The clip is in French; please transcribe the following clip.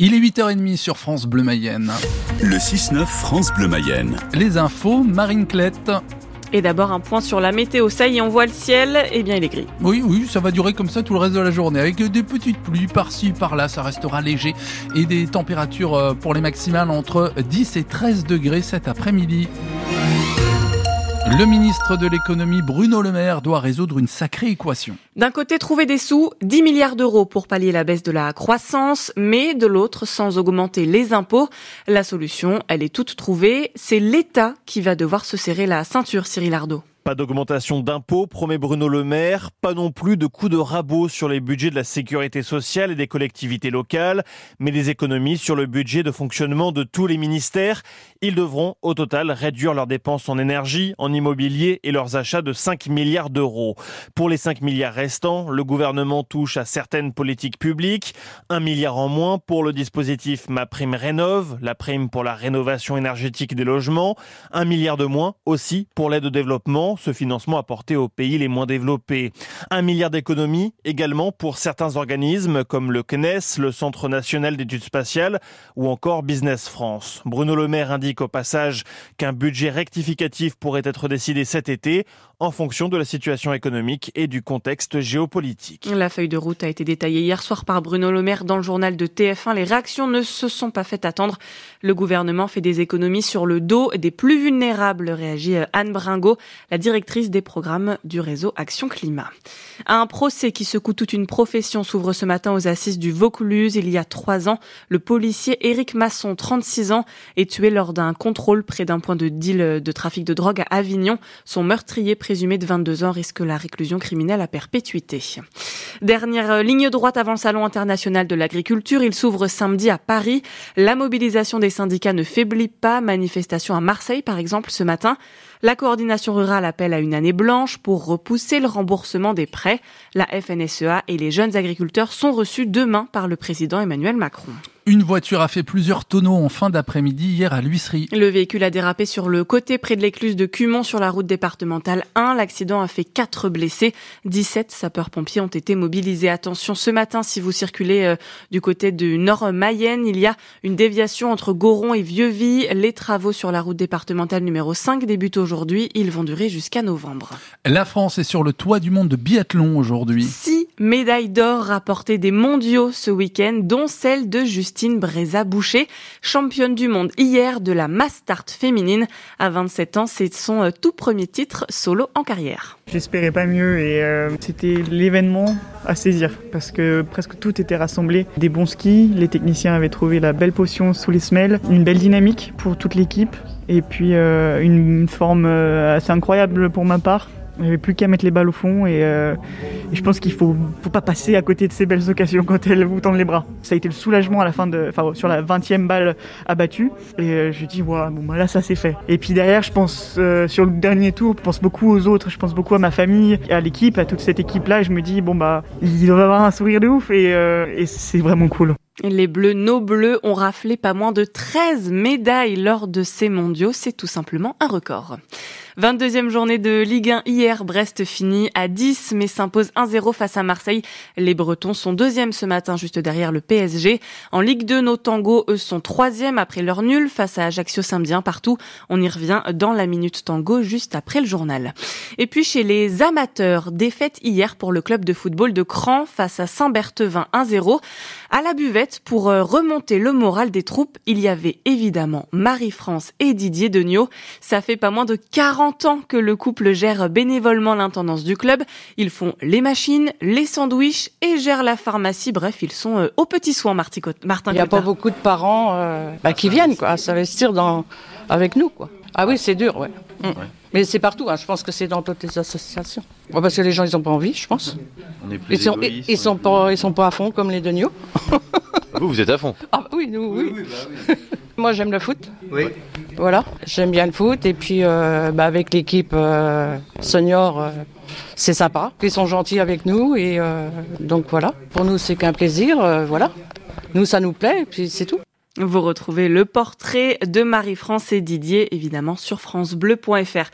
Il est 8h30 sur France Bleu Mayenne. Le 6-9 France Bleu Mayenne. Les infos, Marine Clette. Et d'abord un point sur la météo. Ça y est, on voit le ciel. Eh bien, il est gris. Oui, oui, ça va durer comme ça tout le reste de la journée. Avec des petites pluies par-ci, par-là, ça restera léger. Et des températures euh, pour les maximales entre 10 et 13 degrés cet après-midi. Le ministre de l'économie Bruno Le Maire doit résoudre une sacrée équation. D'un côté, trouver des sous, 10 milliards d'euros pour pallier la baisse de la croissance, mais de l'autre, sans augmenter les impôts. La solution, elle est toute trouvée. C'est l'État qui va devoir se serrer la ceinture, Cyril Ardo. Pas d'augmentation d'impôts, promet Bruno Le Maire, pas non plus de coups de rabot sur les budgets de la sécurité sociale et des collectivités locales, mais des économies sur le budget de fonctionnement de tous les ministères. Ils devront au total réduire leurs dépenses en énergie, en immobilier et leurs achats de 5 milliards d'euros. Pour les 5 milliards restants, le gouvernement touche à certaines politiques publiques, un milliard en moins pour le dispositif Ma Prime Rénove, la prime pour la rénovation énergétique des logements, un milliard de moins aussi pour l'aide au développement ce financement apporté aux pays les moins développés. Un milliard d'économies également pour certains organismes comme le CNES, le Centre national d'études spatiales ou encore Business France. Bruno Le Maire indique au passage qu'un budget rectificatif pourrait être décidé cet été en fonction de la situation économique et du contexte géopolitique. La feuille de route a été détaillée hier soir par Bruno Le Maire dans le journal de TF1. Les réactions ne se sont pas faites attendre. Le gouvernement fait des économies sur le dos des plus vulnérables, réagit Anne Bringot, la directrice des programmes du réseau Action Climat. Un procès qui secoue toute une profession s'ouvre ce matin aux assises du Vaucluse. Il y a trois ans, le policier Éric Masson, 36 ans, est tué lors d'un contrôle près d'un point de deal de trafic de drogue à Avignon. Son meurtrier présumé de 22 ans risque la réclusion criminelle à perpétuité. Dernière ligne droite avant le Salon international de l'agriculture, il s'ouvre samedi à Paris. La mobilisation des syndicats ne faiblit pas. Manifestation à Marseille, par exemple, ce matin. La coordination rurale appelle à une année blanche pour repousser le remboursement des prêts. La FNSEA et les jeunes agriculteurs sont reçus demain par le président Emmanuel Macron. Une voiture a fait plusieurs tonneaux en fin d'après-midi hier à l'huisserie. Le véhicule a dérapé sur le côté près de l'écluse de Cumont sur la route départementale 1. L'accident a fait 4 blessés. 17 sapeurs-pompiers ont été mobilisés. Attention, ce matin, si vous circulez euh, du côté du nord Mayenne, il y a une déviation entre Goron et Vieux-Vie. Les travaux sur la route départementale numéro 5 débutent aujourd'hui. Ils vont durer jusqu'à novembre. La France est sur le toit du monde de biathlon aujourd'hui. Six médailles d'or rapportées des mondiaux ce week-end, dont celle de Justine Bréza-Boucher, championne du monde hier de la mass start féminine. À 27 ans, c'est son euh, tout premier titre solo en carrière. J'espérais pas mieux et euh, c'était l'événement à saisir parce que presque tout était rassemblé. Des bons skis, les techniciens avaient trouvé la belle potion sous les semelles, une belle dynamique pour toute l'équipe et puis euh, une forme assez incroyable pour ma part. Il n'y avait plus qu'à mettre les balles au fond et, euh, je pense qu'il faut, faut pas passer à côté de ces belles occasions quand elles vous tendent les bras. Ça a été le soulagement à la fin de, enfin sur la 20e balle abattue et euh, je dis ouais, bon bah là ça c'est fait. Et puis derrière je pense euh, sur le dernier tour, je pense beaucoup aux autres, je pense beaucoup à ma famille, à l'équipe, à toute cette équipe là et je me dis bon bah il doit avoir un sourire de ouf et, euh, et c'est vraiment cool. Les Bleus, nos Bleus, ont raflé pas moins de 13 médailles lors de ces mondiaux. C'est tout simplement un record. 22e journée de Ligue 1 hier. Brest finit à 10 mais s'impose 1-0 face à Marseille. Les Bretons sont deuxième ce matin juste derrière le PSG. En Ligue 2, nos tangos, eux, sont troisième après leur nul face à Ajaccio samedi partout. On y revient dans la minute tango juste après le journal. Et puis chez les amateurs, défaite hier pour le club de football de Cran face à Saint-Berthevin 1-0. À la buvette, pour euh, remonter le moral des troupes, il y avait évidemment Marie-France et Didier Degnaud. Ça fait pas moins de 40 ans que le couple gère bénévolement l'intendance du club. Ils font les machines, les sandwichs et gèrent la pharmacie. Bref, ils sont euh, aux petits soins, Martin Il n'y a pas beaucoup de parents euh, bah, qui viennent quoi, s'investir dans, avec nous. Quoi. Ah oui, c'est dur, ouais. Mm. ouais. Mais c'est partout, hein. je pense que c'est dans toutes les associations. Ouais, parce que les gens, ils n'ont pas envie, je pense. On est plus ils, sont, ils, ils sont pas, ils sont pas à fond comme les Degnaud. vous, vous êtes à fond Ah oui, nous, oui. oui, bah, oui. Moi, j'aime le foot. Oui. Voilà, j'aime bien le foot. Et puis, euh, bah, avec l'équipe euh, senior, euh, c'est sympa. Ils sont gentils avec nous. Et euh, donc, voilà. Pour nous, c'est qu'un plaisir. euh, voilà. Nous, ça nous plaît. Et puis, c'est tout. Vous retrouvez le portrait de Marie-France et Didier, évidemment, sur francebleu.fr.